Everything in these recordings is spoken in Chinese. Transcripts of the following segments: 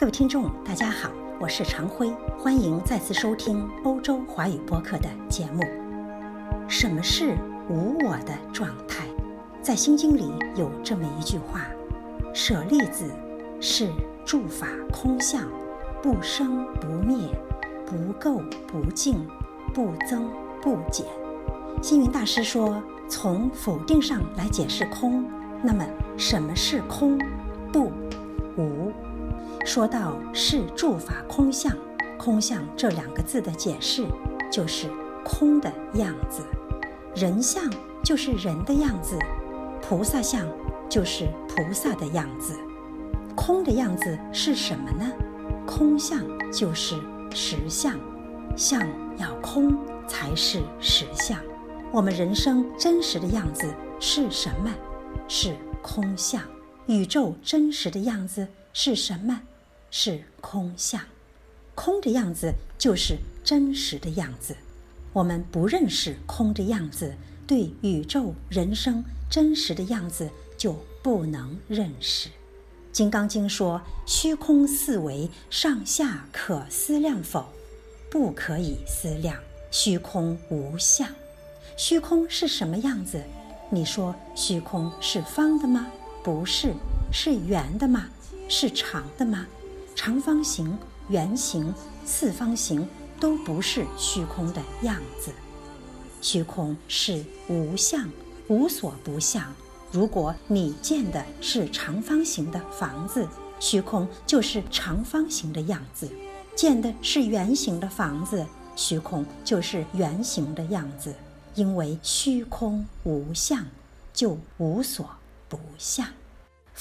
各位听众，大家好，我是常辉，欢迎再次收听欧洲华语播客的节目。什么是无我的状态？在《心经》里有这么一句话：“舍利子，是诸法空相，不生不灭，不垢不净，不增不减。”星云大师说：“从否定上来解释空，那么什么是空？不，无。”说到是诸法空相，空相这两个字的解释就是空的样子，人相就是人的样子，菩萨相就是菩萨的样子。空的样子是什么呢？空相就是实相，相要空才是实相。我们人生真实的样子是什么？是空相。宇宙真实的样子是什么？是空相，空的样子就是真实的样子。我们不认识空的样子，对宇宙人生真实的样子就不能认识。《金刚经》说：“虚空四维，上下可思量否？不可以思量。虚空无相。虚空是什么样子？你说虚空是方的吗？不是，是圆的吗？是长的吗？”长方形、圆形、四方形都不是虚空的样子。虚空是无相，无所不相。如果你建的是长方形的房子，虚空就是长方形的样子；建的是圆形的房子，虚空就是圆形的样子。因为虚空无相，就无所不相。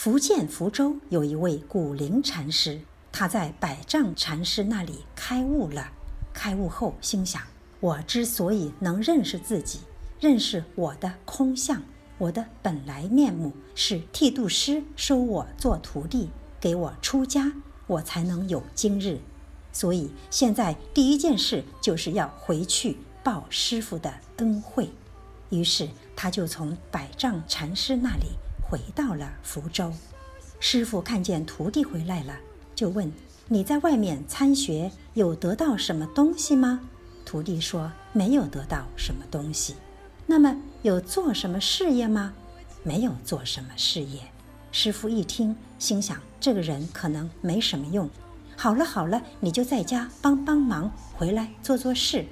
福建福州有一位古灵禅师。他在百丈禅师那里开悟了，开悟后心想：我之所以能认识自己，认识我的空相，我的本来面目，是剃度师收我做徒弟，给我出家，我才能有今日。所以现在第一件事就是要回去报师傅的恩惠。于是他就从百丈禅师那里回到了福州。师傅看见徒弟回来了。就问你在外面参学有得到什么东西吗？徒弟说没有得到什么东西。那么有做什么事业吗？没有做什么事业。师傅一听，心想这个人可能没什么用。好了好了，你就在家帮帮忙，回来做做事。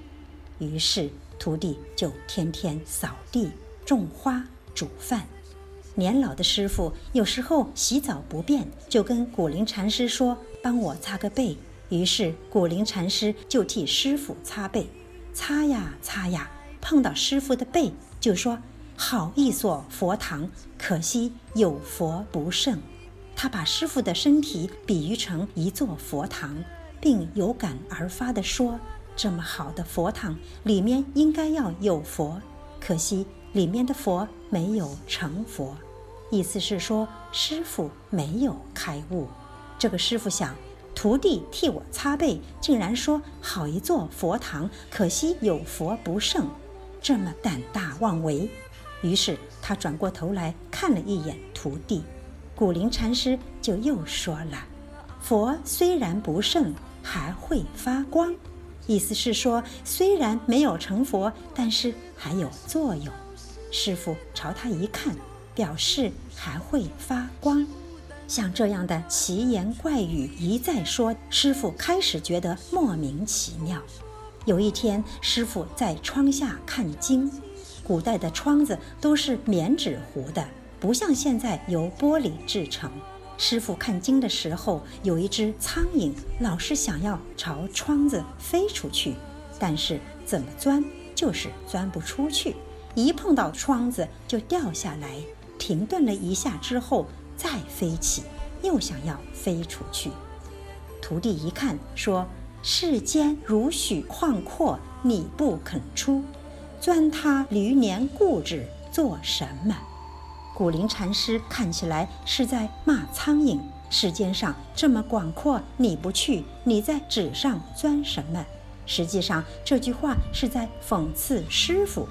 于是徒弟就天天扫地、种花、煮饭。年老的师傅有时候洗澡不便，就跟古灵禅师说：“帮我擦个背。”于是古灵禅师就替师傅擦背，擦呀擦呀，碰到师傅的背，就说：“好一所佛堂，可惜有佛不胜。”他把师傅的身体比喻成一座佛堂，并有感而发地说：“这么好的佛堂，里面应该要有佛，可惜里面的佛没有成佛。”意思是说，师傅没有开悟。这个师傅想，徒弟替我擦背，竟然说好一座佛堂，可惜有佛不胜，这么胆大妄为。于是他转过头来看了一眼徒弟，古灵禅师就又说了：“佛虽然不胜，还会发光。”意思是说，虽然没有成佛，但是还有作用。师傅朝他一看。表示还会发光，像这样的奇言怪语一再说，师傅开始觉得莫名其妙。有一天，师傅在窗下看经，古代的窗子都是棉纸糊的，不像现在由玻璃制成。师傅看经的时候，有一只苍蝇老是想要朝窗子飞出去，但是怎么钻就是钻不出去，一碰到窗子就掉下来。停顿了一下之后，再飞起，又想要飞出去。徒弟一看，说：“世间如许旷阔，你不肯出，钻他驴年固执做什么？”古灵禅师看起来是在骂苍蝇：“世间上这么广阔，你不去，你在纸上钻什么？”实际上，这句话是在讽刺师傅：“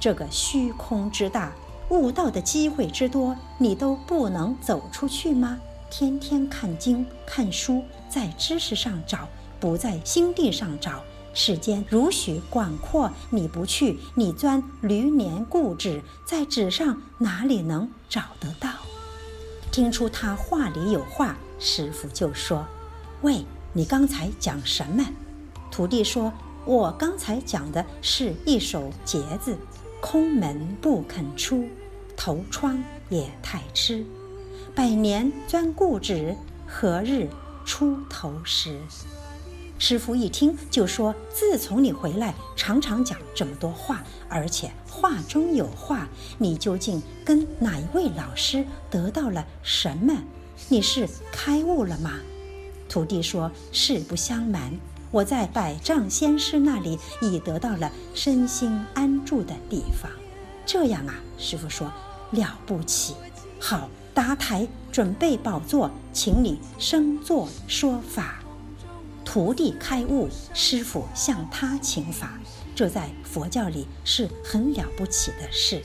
这个虚空之大。”悟道的机会之多，你都不能走出去吗？天天看经看书，在知识上找，不在心地上找。世间如许广阔，你不去，你钻驴年固执，在纸上哪里能找得到？听出他话里有话，师傅就说：“喂，你刚才讲什么？”徒弟说：“我刚才讲的是一首节子，空门不肯出，头窗也太痴，百年钻固执，何日出头时？”师傅一听就说：“自从你回来，常常讲这么多话，而且话中有话。你究竟跟哪一位老师得到了什么？你是开悟了吗？”徒弟说：“实不相瞒，我在百丈仙师那里已得到了身心安住的地方。”这样啊，师傅说：“了不起，好，搭台准备宝座，请你升座说法。”徒弟开悟，师傅向他请法，这在佛教里是很了不起的事。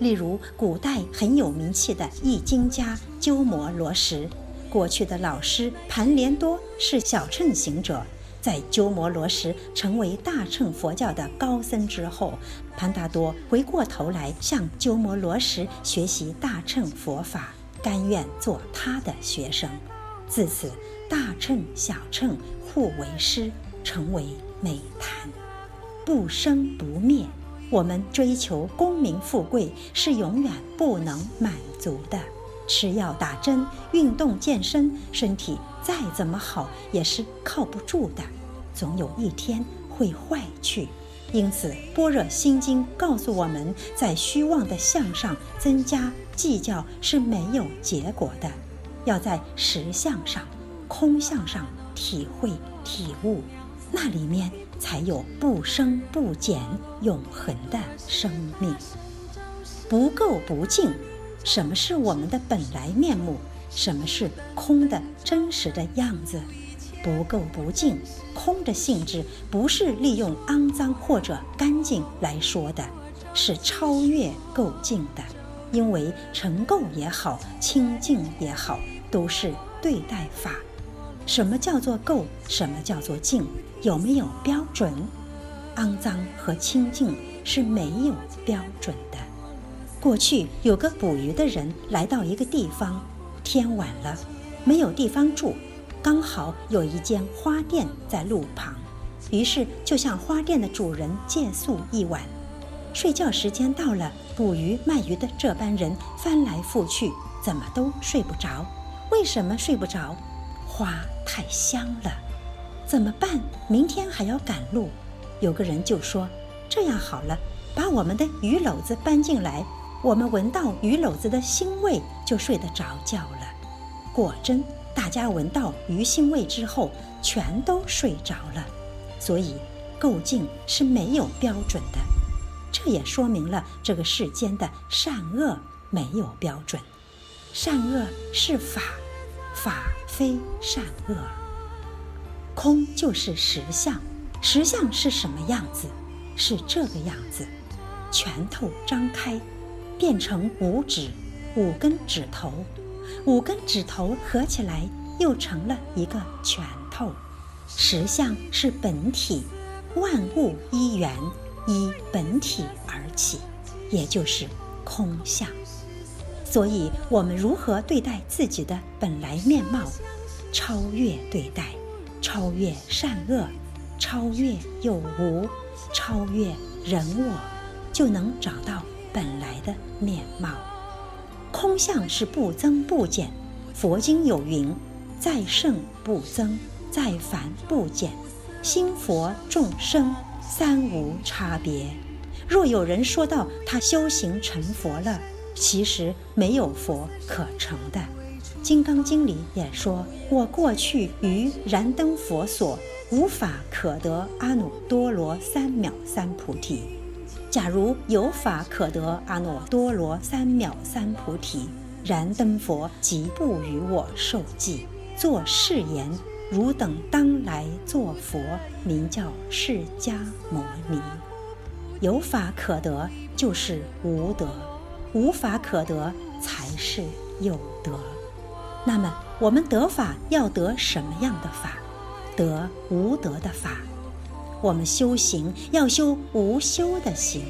例如，古代很有名气的易经家鸠摩罗什，过去的老师盘连多是小乘行者，在鸠摩罗什成为大乘佛教的高僧之后，潘达多回过头来向鸠摩罗什学习大乘佛法，甘愿做他的学生。自此，大乘小乘互为师，成为美谈，不生不灭。我们追求功名富贵是永远不能满足的。吃药打针、运动健身，身体再怎么好也是靠不住的，总有一天会坏去。因此，《般若心经》告诉我们在虚妄的相上增加计较是没有结果的。要在实相上、空相上体会体悟，那里面才有不生不减、永恒的生命。不垢不净，什么是我们的本来面目？什么是空的真实的样子？不垢不净，空的性质不是利用肮脏或者干净来说的，是超越垢净的。因为成垢也好，清净也好。都是对待法，什么叫做垢？什么叫做净？有没有标准？肮脏和清净是没有标准的。过去有个捕鱼的人来到一个地方，天晚了，没有地方住，刚好有一间花店在路旁，于是就向花店的主人借宿一晚。睡觉时间到了，捕鱼卖鱼的这班人翻来覆去，怎么都睡不着。为什么睡不着？花太香了，怎么办？明天还要赶路。有个人就说：“这样好了，把我们的鱼篓子搬进来，我们闻到鱼篓子的腥味就睡得着觉了。”果真，大家闻到鱼腥味之后，全都睡着了。所以，构境是没有标准的。这也说明了这个世间的善恶没有标准，善恶是法。法非善恶，空就是实相。实相是什么样子？是这个样子：拳头张开，变成五指，五根指头，五根指头合起来又成了一个拳头。实相是本体，万物依缘，依本体而起，也就是空相。所以，我们如何对待自己的本来面貌？超越对待，超越善恶，超越有无，超越人我，就能找到本来的面貌。空相是不增不减。佛经有云：“在圣不增，在凡不减。心佛众生三无差别。”若有人说到他修行成佛了，其实没有佛可成的，《金刚经》里也说：“我过去于燃灯佛所，无法可得阿耨多罗三藐三菩提。假如有法可得阿耨多罗三藐三菩提，燃灯佛即不与我受记，作誓言：汝等当来作佛，名叫释迦牟尼。有法可得，就是无德。”无法可得，才是有德。那么我们得法要得什么样的法？得无得的法。我们修行要修无修的行，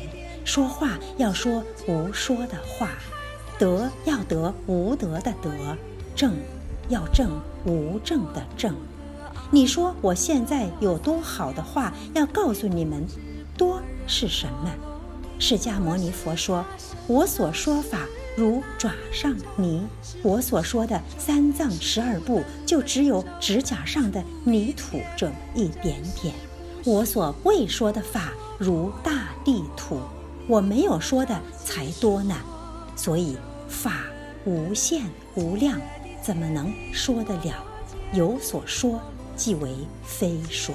说话要说无说的话，得要得无得的得，正要正无正的正。你说我现在有多好的话要告诉你们？多是什么？释迦牟尼佛说：“我所说法如爪上泥，我所说的三藏十二部就只有指甲上的泥土这么一点点。我所未说的法如大地土，我没有说的才多呢。所以法无限无量，怎么能说得了？有所说。”即为非说。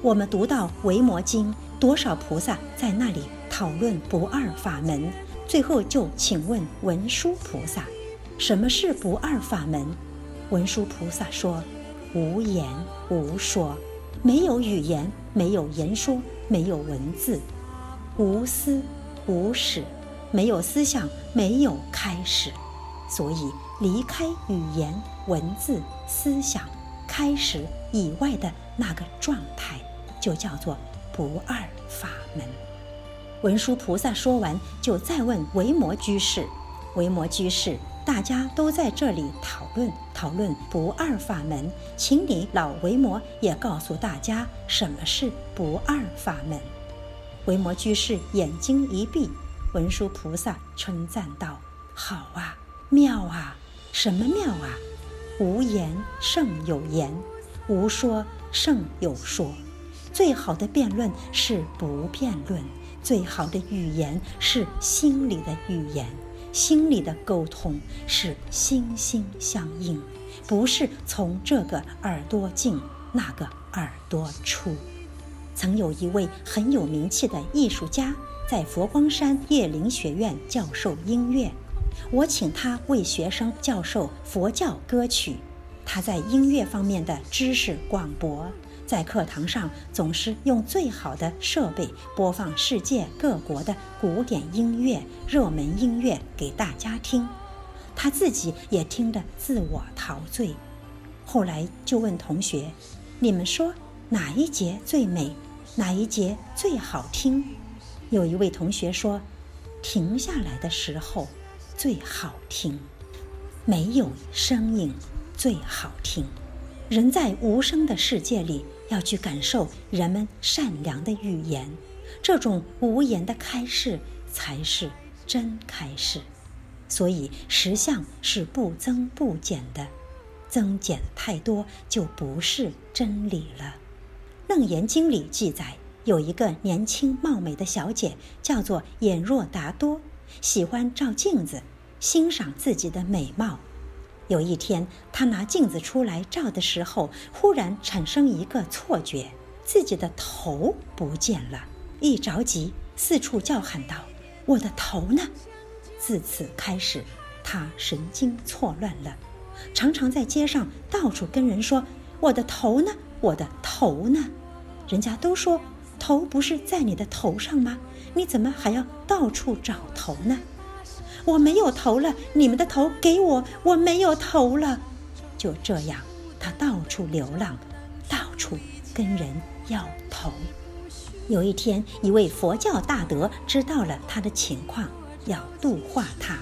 我们读到《维摩经》，多少菩萨在那里讨论不二法门？最后就请问文殊菩萨：“什么是不二法门？”文殊菩萨说：“无言无说，没有语言，没有言说，没有文字，无思无始，没有思想，没有开始。所以离开语言、文字、思想。”开始以外的那个状态，就叫做不二法门。文殊菩萨说完，就再问维摩居士：“维摩居士，大家都在这里讨论讨论不二法门，请你老维摩也告诉大家什么是不二法门。”维摩居士眼睛一闭，文殊菩萨称赞道：“好啊，妙啊，什么妙啊？”无言胜有言，无说胜有说。最好的辩论是不辩论，最好的语言是心里的语言，心里的沟通是心心相印，不是从这个耳朵进那个耳朵出。曾有一位很有名气的艺术家，在佛光山叶林学院教授音乐。我请他为学生教授佛教歌曲，他在音乐方面的知识广博，在课堂上总是用最好的设备播放世界各国的古典音乐、热门音乐给大家听，他自己也听得自我陶醉。后来就问同学：“你们说哪一节最美？哪一节最好听？”有一位同学说：“停下来的时候。”最好听，没有声音最好听。人在无声的世界里，要去感受人们善良的语言，这种无言的开示才是真开示。所以实相是不增不减的，增减太多就不是真理了。《楞严经》里记载，有一个年轻貌美的小姐，叫做眼若达多。喜欢照镜子，欣赏自己的美貌。有一天，他拿镜子出来照的时候，忽然产生一个错觉，自己的头不见了。一着急，四处叫喊道：“我的头呢？”自此开始，他神经错乱了，常常在街上到处跟人说：“我的头呢？我的头呢？”人家都说：“头不是在你的头上吗？”你怎么还要到处找头呢？我没有头了，你们的头给我，我没有头了。就这样，他到处流浪，到处跟人要头。有一天，一位佛教大德知道了他的情况，要度化他。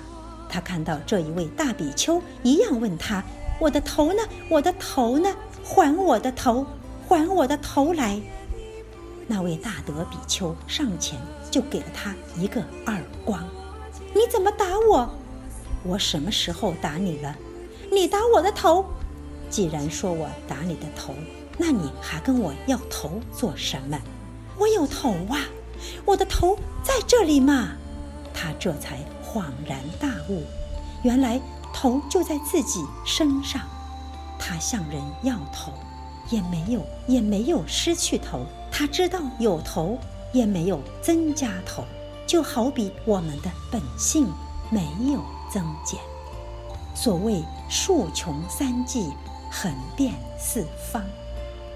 他看到这一位大比丘，一样问他：“我的头呢？我的头呢？还我的头！还我的头来！”那位大德比丘上前就给了他一个耳光。你怎么打我？我什么时候打你了？你打我的头。既然说我打你的头，那你还跟我要头做什么？我有头啊，我的头在这里嘛。他这才恍然大悟，原来头就在自己身上。他向人要头，也没有，也没有失去头。他知道有头也没有增加头，就好比我们的本性没有增减。所谓数穷三际，横遍四方。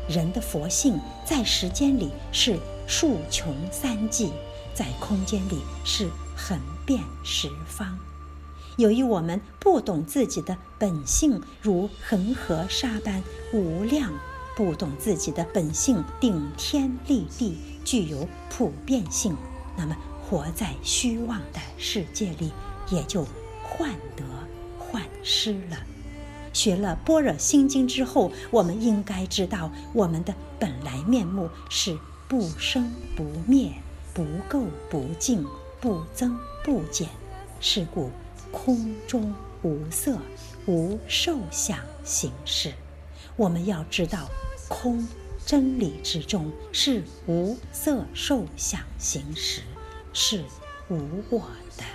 人的佛性在时间里是数穷三际，在空间里是横遍十方。由于我们不懂自己的本性，如恒河沙般无量，不懂自己的本性顶天立地，具有普遍性，那么活在虚妄的世界里，也就患得患失了。学了《般若心经》之后，我们应该知道，我们的本来面目是不生不灭、不垢不净、不增不减。是故，空中无色、无受想行识。我们要知道，空真理之中是无色受想行识，是无我的。